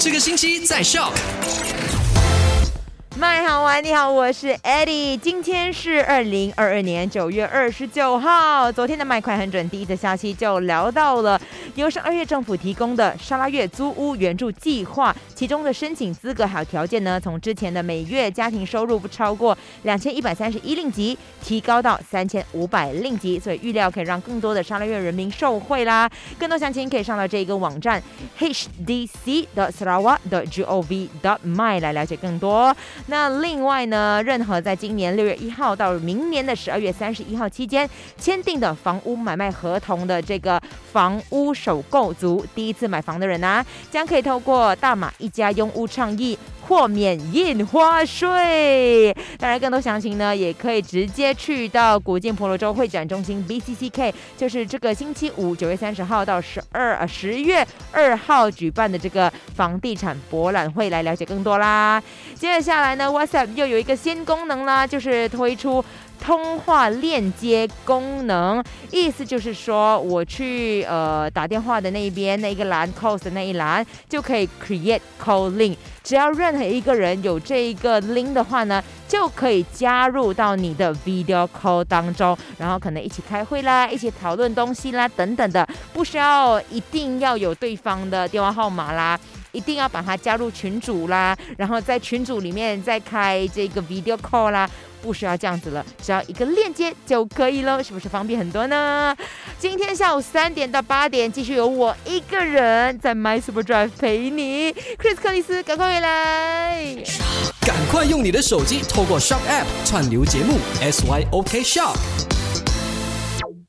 这个星期在笑。卖。好嗨，你好，我是 Eddie。今天是二零二二年九月二十九号。昨天的麦快很准，第一则消息就聊到了由上二月政府提供的沙拉月租屋援助计划，其中的申请资格还有条件呢，从之前的每月家庭收入不超过两千一百三十一令吉，提高到三千五百令吉，所以预料可以让更多的沙拉月人民受惠啦。更多详情可以上到这个网站 hdc dot sarawak dot gov dot my 来了解更多。那另另外呢，任何在今年六月一号到明年的十二月三十一号期间签订的房屋买卖合同的这个房屋首购族，第一次买房的人呢，将可以透过大马一家拥屋倡议。豁免印花税。当然，更多详情呢，也可以直接去到古晋婆罗洲会展中心 BCCK，就是这个星期五九月三十号到十二呃十月二号举办的这个房地产博览会来了解更多啦。接着下来呢，WhatsApp 又有一个新功能啦，就是推出。通话链接功能，意思就是说，我去呃打电话的那一边那一个栏 calls 的那一栏，就可以 create call link。只要任每一个人有这一个 link 的话呢，就可以加入到你的 video call 当中，然后可能一起开会啦，一起讨论东西啦，等等的，不需要一定要有对方的电话号码啦，一定要把它加入群组啦，然后在群组里面再开这个 video call 啦。不需要这样子了，只要一个链接就可以了，是不是方便很多呢？今天下午三点到八点，继续有我一个人在 My Super Drive 陪你，Chris 克里斯，赶快回来！赶快用你的手机透过 Shop App 串流节目 SYOK Shop。